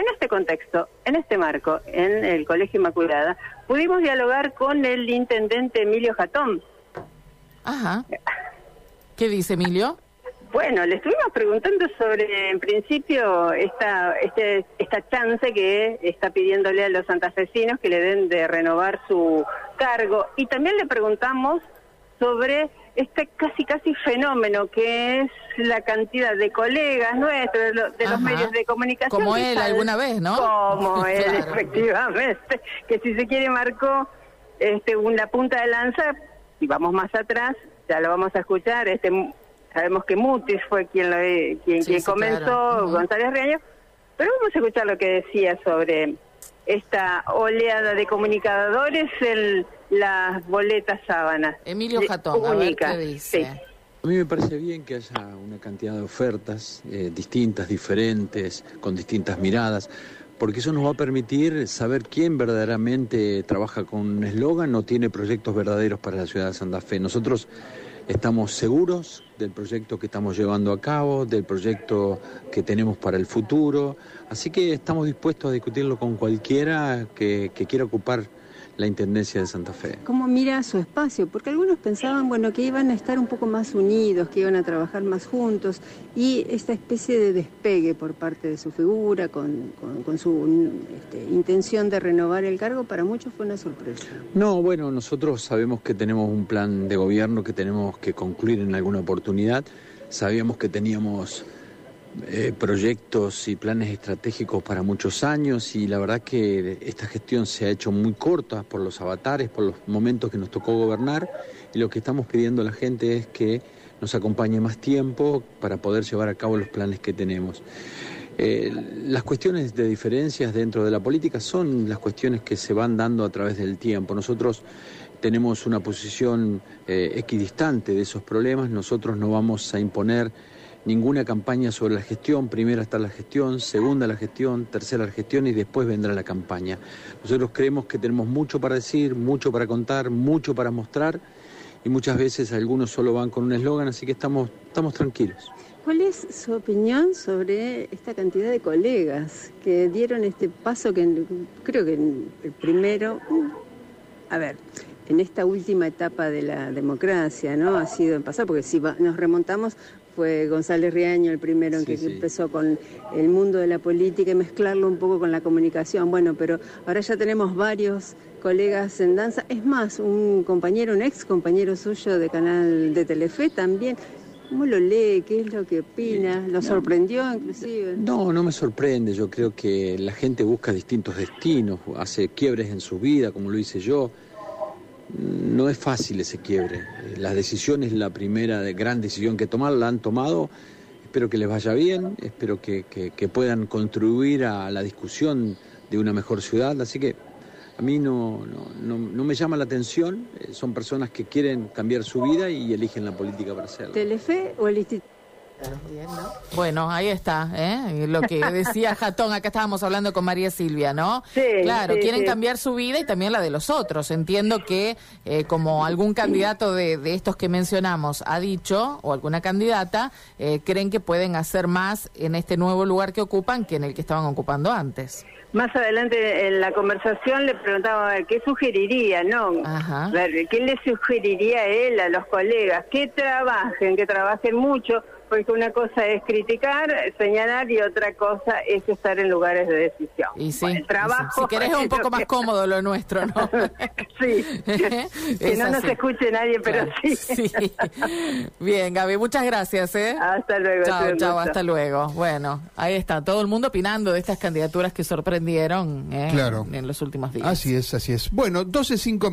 en este contexto, en este marco, en el Colegio Inmaculada, pudimos dialogar con el intendente Emilio Jatón. Ajá. ¿Qué dice Emilio? Bueno, le estuvimos preguntando sobre, en principio, esta, este, esta chance que está pidiéndole a los santafesinos que le den de renovar su cargo. Y también le preguntamos sobre este casi casi fenómeno que es la cantidad de colegas nuestros, de, lo- de los medios de comunicación. Como él alguna vez, ¿no? Como él, Claro. efectivamente. Que si se quiere marcó este, una punta de lanza, y vamos más atrás, ya lo vamos a escuchar, este sabemos que Mutis fue quien lo quien, Sí, quien sí, comenzó, claro. González Reaño, pero vamos a escuchar lo que decía sobre esta oleada de comunicadores en las boletas sábanas. Emilio Jatón, a ver qué dice. sí. A mí me parece bien que haya una cantidad de ofertas eh, distintas, diferentes, con distintas miradas, porque eso nos va a permitir saber quién verdaderamente trabaja con un eslogan o tiene proyectos verdaderos para la ciudad de Santa Fe. Nosotros estamos seguros del proyecto que estamos llevando a cabo, del proyecto que tenemos para el futuro, así que estamos dispuestos a discutirlo con cualquiera que, quiera ocupar la Intendencia de Santa Fe. ¿Cómo mira su espacio? Porque algunos pensaban, bueno, que iban a estar un poco más unidos, que iban a trabajar más juntos, y esta especie de despegue por parte de su figura, con, con- con su este, intención de renovar el cargo, para muchos fue una sorpresa. No, bueno, nosotros sabemos que tenemos un plan de gobierno que tenemos que concluir en alguna oportunidad. Sabíamos que teníamos eh, proyectos y planes estratégicos para muchos años y la verdad que esta gestión se ha hecho muy corta por los avatares, por los momentos que nos tocó gobernar y lo que estamos pidiendo a la gente es que nos acompañe más tiempo para poder llevar a cabo los planes que tenemos. Eh, las cuestiones de diferencias dentro de la política son las cuestiones que se van dando a través del tiempo. Nosotros tenemos una posición eh, equidistante de esos problemas, nosotros no vamos a imponer ninguna campaña sobre la gestión, primera está la gestión, segunda la gestión, tercera la gestión y después vendrá la campaña. Nosotros creemos que tenemos mucho para decir, mucho para contar, mucho para mostrar y muchas veces algunos solo van con un eslogan, así que estamos, estamos tranquilos. ¿Cuál es su opinión sobre esta cantidad de colegas que dieron este paso que creo que el primero, a ver, en esta última etapa de la democracia, ¿no? Ha sido en pasar, porque si nos remontamos fue González Riaño el primero en Sí, que sí. empezó con el mundo de la política y mezclarlo un poco con la comunicación. Bueno, pero ahora ya tenemos varios colegas en danza. Es más, un compañero, un ex compañero suyo de canal de Telefe también. ¿Cómo lo lee? ¿Qué es lo que opina? ¿Lo sorprendió inclusive? No, no me sorprende. Yo creo que la gente busca distintos destinos, hace quiebres en su vida, como lo hice yo. No es fácil ese quiebre. La decisión es la primera gran decisión que tomar, la han tomado. Espero que les vaya bien, espero que, que- que puedan contribuir a la discusión de una mejor ciudad. Así que a mí no, no, no- no me llama la atención. Eh, Son personas que quieren cambiar su vida y eligen la política para hacerlo. ¿Telefe o el Instituto? Bueno, ahí está, ¿eh? Lo que decía Jatón, acá estábamos hablando con María Silvia, ¿no? Sí, Claro, sí, quieren sí. cambiar su vida y también la de los otros. Entiendo que eh, como algún candidato de, de estos que mencionamos ha dicho, o alguna candidata, eh, creen que pueden hacer más en este nuevo lugar que ocupan que en el que estaban ocupando antes. Más adelante en la conversación le preguntaba qué sugeriría, ¿no? Ajá. ¿Qué le sugeriría él a los colegas? Que trabajen, que trabajen mucho, porque una cosa es criticar, señalar y otra cosa es estar en lugares de decisión. Y sí, Bueno, el y sí. trabajo. si querés es un poco más que- cómodo lo nuestro, ¿no? sí. que no nos escuche nadie, pero Claro, sí. sí. Bien, Gaby, muchas gracias, ¿eh? Hasta luego. Chao, chao, hasta luego. Bueno, ahí está, todo el mundo opinando de estas candidaturas que sorprendieron ¿eh? Claro. en los últimos días. Así es, así es. Bueno, 12.05